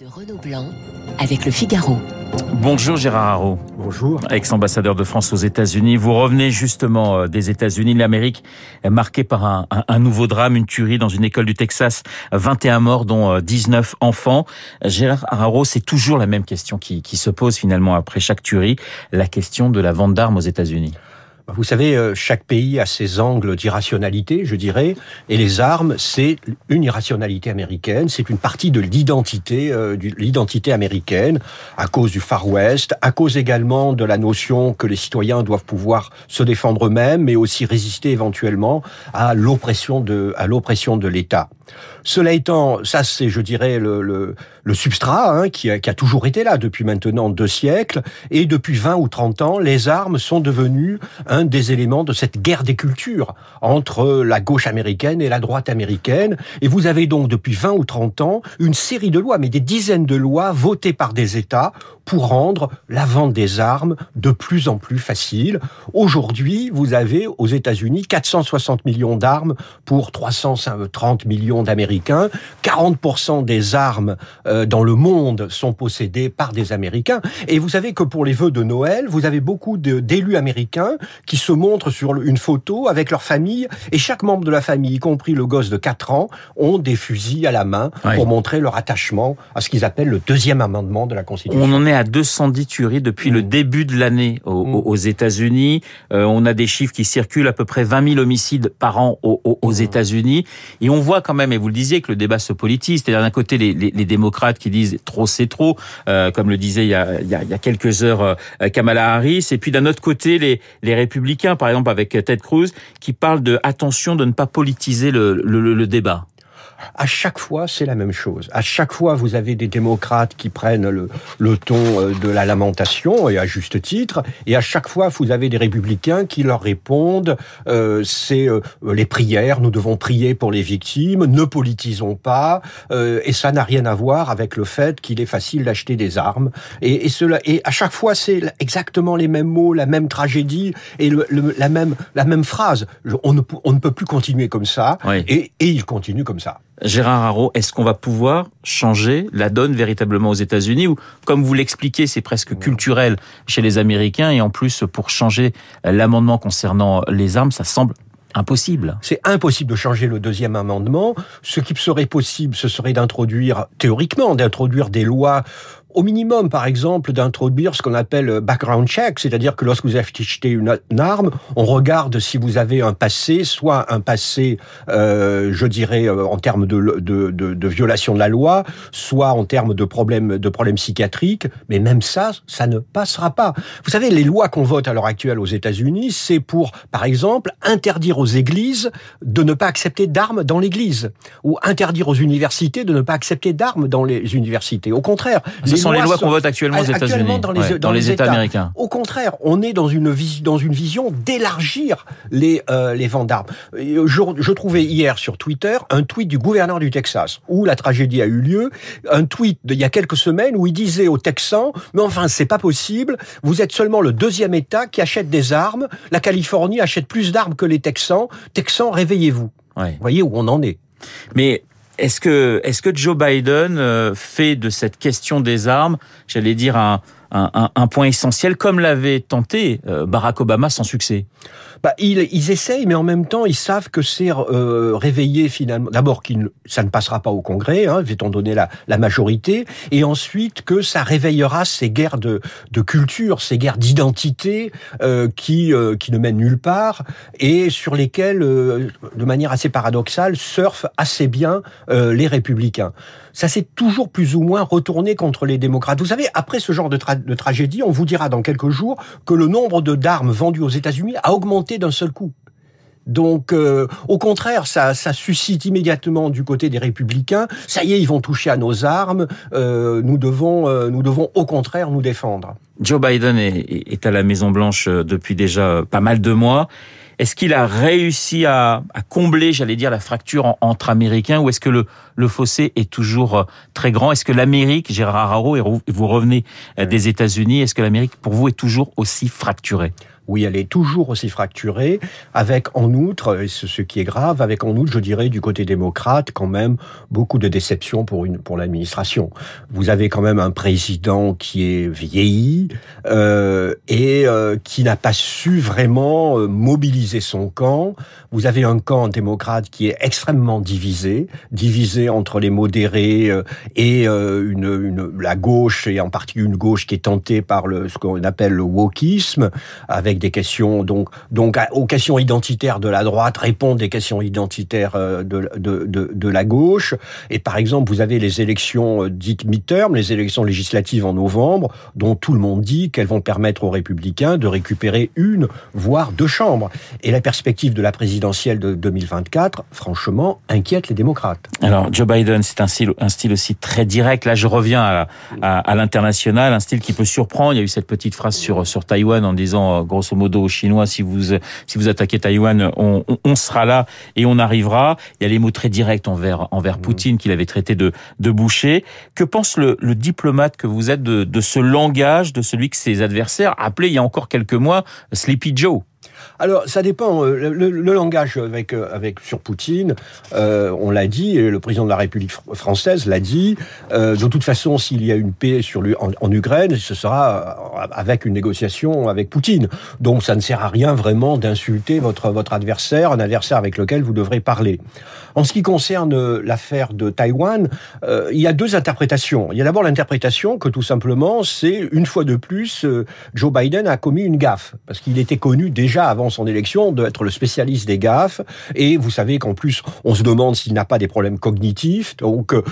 de Renaud Blanc avec le Figaro. Bonjour Gérard Haro. Bonjour. Ex-ambassadeur de France aux États-Unis. Vous revenez justement euh, des États-Unis. L'Amérique est marquée par un, un, nouveau drame, une tuerie dans une école du Texas. 21 morts, dont 19 euh, enfants. Gérard Haro, c'est toujours la même question qui, qui se pose finalement après chaque tuerie. La question de la vente d'armes aux États-Unis. Vous savez, euh, chaque pays a ses angles d'irrationalité, je dirais, et les armes, c'est une irrationalité américaine, c'est une partie de l'identité, euh, de l'identité américaine, à cause du Far West, à cause également de la notion que les citoyens doivent pouvoir se défendre eux-mêmes, mais aussi résister éventuellement à l'oppression de, à l'oppression de l'État. Cela étant, ça c'est, je dirais, le, substrat hein, qui, a, qui, a, toujours été là depuis maintenant deux siècles, et depuis 20 ou 30 ans, les armes sont devenues un des éléments de cette guerre des cultures entre la gauche américaine et la droite américaine. Et vous avez donc depuis 20 ou 30 ans une série de lois, mais des dizaines de lois votées par des États pour rendre la vente des armes de plus en plus facile. Aujourd'hui, vous avez aux États-Unis 460 millions d'armes pour 330 millions d'Américains. 40% des armes euh, dans le monde sont possédées par des Américains. Et vous savez que pour les vœux de Noël, vous avez beaucoup d'élus américains qui se montrent sur une photo avec leur famille et chaque membre de la famille, y compris le gosse de 4 ans, ont des fusils à la main oui. pour montrer leur attachement à ce qu'ils appellent le deuxième amendement de la Constitution. On en est à 210 tueries depuis mmh. le début de l'année aux, mmh. aux États-Unis. Euh, on a des chiffres qui circulent à peu près 20 000 homicides par an aux, aux mmh. États-Unis. Et on voit quand même, et vous le disiez, que le débat se politise. C'est-à-dire d'un côté les, les, les, démocrates qui disent trop c'est trop, euh, comme le disait il y a, il y a, il y a quelques heures euh, Kamala Harris. Et puis d'un autre côté les, les républicains, par exemple avec Ted Cruz, qui parlent de attention de ne pas politiser le, le, le débat à chaque fois, c'est la même chose. À chaque fois, vous avez des démocrates qui prennent le, le, ton euh, de la lamentation, et à juste titre, et à chaque fois, vous avez des républicains qui leur répondent, euh, c'est euh, les prières, nous devons prier pour les victimes, ne politisons pas, euh, et ça n'a rien à voir avec le fait qu'il est facile d'acheter des armes. Et, et, cela, et à chaque fois, c'est exactement les mêmes mots, la même tragédie, et le, le, la, même, la même phrase. On ne, on ne peut plus continuer comme ça, oui. et, et il continue comme ça. Gérard Haro, est-ce qu'on va pouvoir changer la donne véritablement aux États-Unis ou, comme vous l'expliquez, c'est presque culturel chez les Américains et en plus, pour changer l'amendement concernant les armes, ça semble impossible. C'est impossible de changer le deuxième amendement. Ce qui serait possible, ce serait d'introduire, théoriquement, d'introduire des lois au minimum, par exemple, d'introduire ce qu'on appelle background check, c'est-à-dire que lorsque vous achetez une, une, arme, on regarde si vous avez un passé, soit un passé, euh, je dirais, en termes de, de, de, de, violation de la loi, soit en termes de problèmes de problèmes psychiatriques, mais même ça, ça ne passera pas. Vous savez, les lois qu'on vote à l'heure actuelle aux États-Unis, c'est pour, par exemple, interdire aux églises de ne pas accepter d'armes dans l'église, ou interdire aux universités de ne pas accepter d'armes dans les universités. Au contraire, les sont les lois qu'on vote actuellement aux États-Unis, dans, ouais, dans, dans les, États, États, américains. Au contraire, on est dans une, dans une vision d'élargir les, euh, les ventes d'armes. Je, je, trouvais hier sur Twitter un tweet du gouverneur du Texas où la tragédie a eu lieu, un tweet d'il y a quelques semaines où il disait aux Texans, mais enfin c'est pas possible, vous êtes seulement le deuxième État qui achète des armes, la Californie achète plus d'armes que les Texans, Texans réveillez-vous. Ouais. Vous voyez où on en est. Mais est-ce que, est-ce que Joe Biden euh, fait de cette question des armes, j'allais dire, un, un, point essentiel, comme l'avait tenté euh, Barack Obama sans succès bah, ils, essayent, mais en même temps, ils savent que c'est euh, réveillé finalement. D'abord, ça ne passera pas au Congrès, hein, étant donné la, majorité, et ensuite que ça réveillera ces guerres de, culture, ces guerres d'identité euh, qui, qui ne mènent nulle part et sur lesquelles, de manière assez paradoxale, surfent assez bien les républicains. Ça s'est toujours plus ou moins retourné contre les démocrates. Vous savez, après ce genre de, tra de tragédie, on vous dira dans quelques jours que le nombre d'armes vendues aux États-Unis a augmenté d'un seul coup. Donc, euh, au contraire, ça, ça, suscite immédiatement du côté des républicains. Ça y est, ils vont toucher à nos armes. Euh, nous devons, euh, nous devons au contraire nous défendre. Joe Biden est, à la Maison Blanche depuis déjà pas mal de mois. Est-ce qu'il a réussi à, à combler, j'allais dire, la fracture en, entre Américains ou est-ce que le, le, fossé est toujours euh, très grand? Est-ce que l'Amérique, Gérard Haro, et vous revenez euh, des États-Unis, est-ce que l'Amérique, pour vous, est toujours aussi fracturée? Oui, elle est toujours aussi fracturée, avec en outre, et ce qui est grave, avec en outre, je dirais, du côté démocrate, quand même, beaucoup de déceptions pour, une, pour l'administration. Vous avez quand même un président qui est vieilli euh, et euh, qui n'a pas su vraiment euh, mobiliser son camp. Vous avez un camp démocrate qui est extrêmement divisé, divisé entre les modérés euh, et euh, une, une, la gauche, et en particulier une gauche qui est tentée par le, ce qu'on appelle le wokisme, avec des questions, donc, donc aux questions identitaires de la droite répondent des questions identitaires de, de, de, de la gauche. Et par exemple, vous avez les élections dites midterm, les élections législatives en novembre, dont tout le monde dit qu'elles vont permettre aux républicains de récupérer une, voire deux chambres. Et la perspective de la présidentielle de 2024, franchement, inquiète les démocrates. Alors, Joe Biden, c'est un style, un style aussi très direct. Là, je reviens à, à, l'international, un style qui peut surprendre. Il y a eu cette petite phrase sur, sur Taïwan en disant, grosso modo, aux Chinois, si vous, si vous attaquez Taïwan, on, sera là et on arrivera. Il y a les mots très directs envers, envers Poutine qu'il avait traité de, de boucher. Que pense le, le diplomate que vous êtes de, de ce langage de celui que ses adversaires appelaient il y a encore quelques mois Sleepy Joe? Alors, ça dépend. Le, le, langage avec, avec sur Poutine, euh, on l'a dit, et le président de la République française l'a dit. Euh, de toute façon, s'il y a une paix sur en, Ukraine, ce sera avec une négociation avec Poutine. Donc, ça ne sert à rien vraiment d'insulter votre votre adversaire, un adversaire avec lequel vous devrez parler. En ce qui concerne l'affaire de Taïwan, euh, il y a deux interprétations. Il y a d'abord l'interprétation que tout simplement, c'est une fois de plus, euh, Joe Biden a commis une gaffe parce qu'il était connu déjà avant son élection d'être le spécialiste des gaffes. Et vous savez qu'en plus, on se demande s'il n'a pas des problèmes cognitifs. Donc, euh,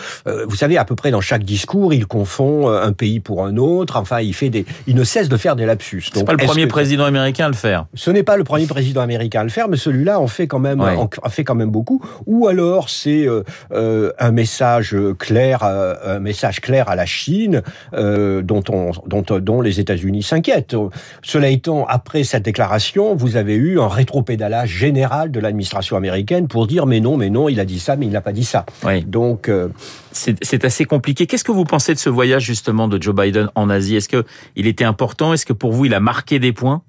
vous savez, à peu près dans chaque discours, il confond un pays pour un autre. Enfin, il fait des, il ne cesse de faire des lapsus. C'est pas le premier que... président américain à le faire. Ce n'est pas le premier président américain à le faire, mais celui-là en fait quand même, ouais. en, fait quand même beaucoup. Ou alors c'est euh, euh, un message clair, euh, un message clair à la Chine euh, dont, on, dont, dont les États-Unis s'inquiètent. Cela étant, après cette déclaration, vous avez eu un rétropédalage général de l'administration américaine pour dire mais non, mais non, il a dit ça, mais il n'a pas dit ça. Oui. Donc euh, c'est assez compliqué. Qu'est-ce que vous pensez de ce voyage justement de Joe Biden en Asie? Est-ce que il était important? Est-ce que pour vous il a marqué des points?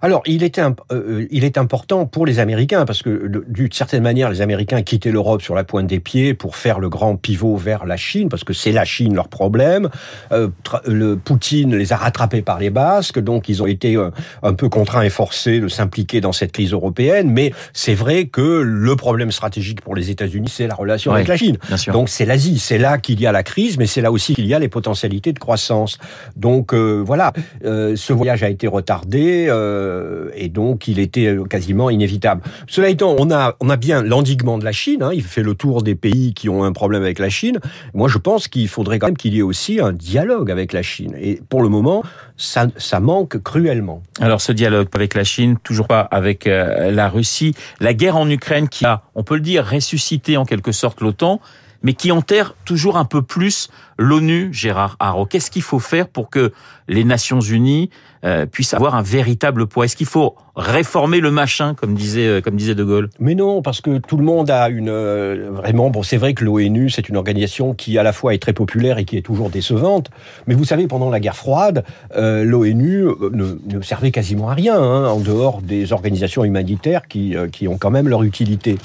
Alors, il était, euh, il est important pour les Américains parce que, d'une certaine manière, les Américains quittaient l'Europe sur la pointe des pieds pour faire le grand pivot vers la Chine parce que c'est la Chine leur problème. Euh, le Poutine les a rattrapés par les Basques, donc ils ont été euh, un peu contraints et forcés de s'impliquer dans cette crise européenne. Mais c'est vrai que le problème stratégique pour les États-Unis, c'est la relation avec la Chine. bien sûr. Donc c'est l'Asie, c'est là qu'il y a la crise, mais c'est là aussi qu'il y a les potentialités de croissance. Donc euh, voilà, euh, ce voyage a été retardé. Euh, et donc il était quasiment inévitable. Cela étant, on a, on a bien l'endiguement de la Chine, hein, il fait le tour des pays qui ont un problème avec la Chine. Moi je pense qu'il faudrait quand même qu'il y ait aussi un dialogue avec la Chine. Et pour le moment, ça, ça manque cruellement. Alors ce dialogue avec la Chine, toujours pas avec euh, la Russie, la guerre en Ukraine qui a, on peut le dire, ressuscité en quelque sorte l'OTAN, mais qui enterre toujours un peu plus l'ONU, Gérard Haro. Qu'est-ce qu'il faut faire pour que les Nations Unies euh, puissent avoir un véritable poids? Est-ce qu'il faut réformer le machin, comme disait, euh, comme disait De Gaulle? Mais non, parce que tout le monde a une... Euh, vraiment, bon, c'est vrai que l'ONU, c'est une organisation qui à la fois est très populaire et qui est toujours décevante, mais vous savez, pendant la guerre froide, l'ONU ne, ne, servait quasiment à rien, hein, en dehors des organisations humanitaires qui, qui ont quand même leur utilité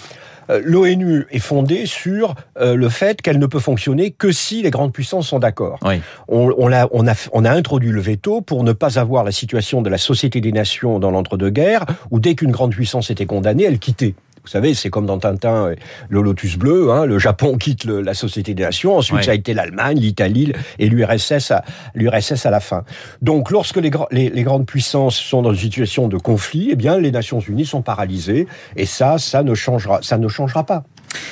l'ONU est fondée sur euh, le fait qu'elle ne peut fonctionner que si les grandes puissances sont d'accord. Oui. On, on, a, on, a, on a introduit le veto pour ne pas avoir la situation de la Société des Nations dans l'entre-deux-guerres, où dès qu'une grande puissance était condamnée, elle quittait. Vous savez, c'est comme dans Tintin, le Lotus bleu. Hein, le Japon quitte le, la Société des Nations. Ensuite, ouais. ça a été l'Allemagne, l'Italie et l'URSS à, l'URSS à la fin. Donc, lorsque les, les, les, grandes puissances sont dans une situation de conflit, eh bien, les Nations Unies sont paralysées. Et ça, ça ne changera, ça ne changera pas.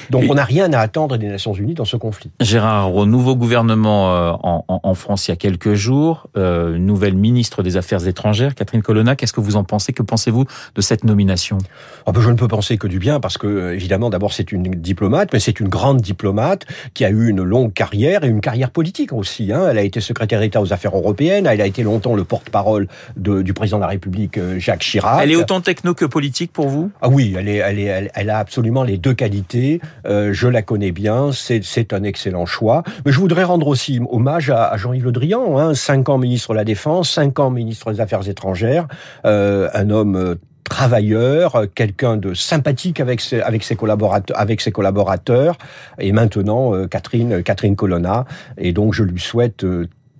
Donc, on n'a rien à attendre des Nations Unies dans ce conflit. Gérard, au nouveau gouvernement euh, en, en, France il y a quelques jours, euh, nouvelle ministre des Affaires étrangères, Catherine Colonna. Qu'est-ce que vous en pensez? Que pensez-vous de cette nomination? Oh ben Je ne peux penser que du bien parce que, évidemment, d'abord, c'est une diplomate, mais c'est une grande diplomate qui a eu une longue carrière et une carrière politique aussi. Hein. Elle a été secrétaire d'État aux affaires européennes, elle a été longtemps le porte-parole du président de la République, euh, Jacques Chirac. Elle est autant techno que politique pour vous? Ah oui, elle, est, elle, est, elle, elle a absolument les deux qualités Euh, je la connais bien, c'est un excellent choix. Mais je voudrais rendre aussi hommage à, Jean-Yves Le Drian, hein, cinq ans ministre de la Défense, cinq ans ministre des Affaires étrangères, euh, un homme travailleur, quelqu'un de sympathique avec ses, collaborateurs, avec ses collaborateurs, et maintenant Catherine Colonna. Et donc je lui souhaite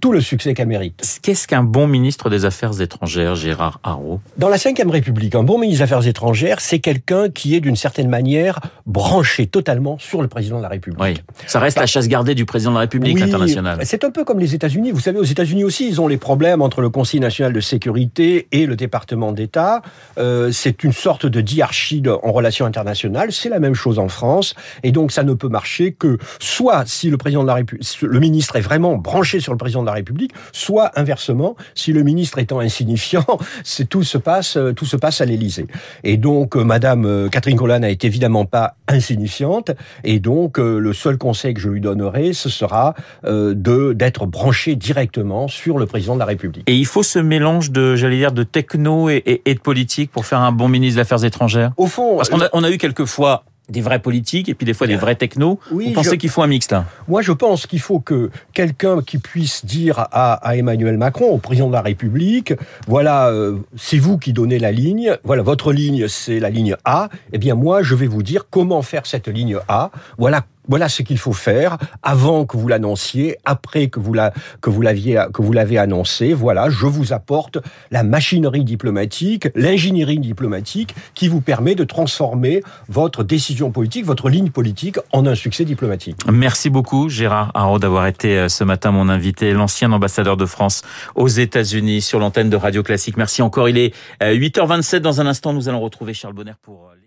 tout le succès qu'elle mérite. Qu'est-ce qu'un bon ministre des Affaires étrangères, Gérard Haro? Dans la Ve République, un bon ministre des Affaires étrangères, c'est quelqu'un qui est d'une certaine manière branché totalement sur le président de la République. Oui. Ça reste la chasse gardée du président de la République oui, internationale. C'est un peu comme les États-Unis. Vous savez, aux États-Unis aussi, ils ont les problèmes entre le Conseil national de sécurité et le département d'État. Euh, c'est une sorte de diarchie en relations internationales. C'est la même chose en France. Et donc, ça ne peut marcher que soit si le président de la République, le ministre est vraiment branché sur le président de la République, soit inversement, si le ministre étant insignifiant, c'est tout se passe, euh, tout se passe à l'Élysée. Et donc, euh, Madame euh, Catherine Colonna n'est évidemment pas insignifiante, et donc le seul conseil que je lui donnerai, ce sera de d'être branché directement sur le président de la République. Et il faut ce mélange de, j'allais dire, de techno et, et, de politique pour faire un bon ministre des Affaires étrangères? Au fond, parce qu'on a, on a eu quelquefois des vrais politiques et puis des fois des vrais technos. Oui, Vous pensez qu'il faut un mixte Moi, je pense qu'il faut que quelqu'un qui puisse dire à, à, Emmanuel Macron, au président de la République, voilà, euh, c'est vous qui donnez la ligne, voilà, votre ligne, c'est la ligne A, eh bien moi, je vais vous dire comment faire cette ligne A, voilà voilà ce qu'il faut faire avant que vous l'annonciez, après que vous l'avez annoncé. Voilà, je vous apporte la machinerie diplomatique, l'ingénierie diplomatique qui vous permet de transformer votre décision politique, votre ligne politique en un succès diplomatique. Merci beaucoup Gérard Haro d'avoir été euh, ce matin mon invité, l'ancien ambassadeur de France aux États-Unis sur l'antenne de Radio Classique. Merci encore. Il est 8h27 euh, dans un instant nous allons retrouver Charles Bonner pour euh,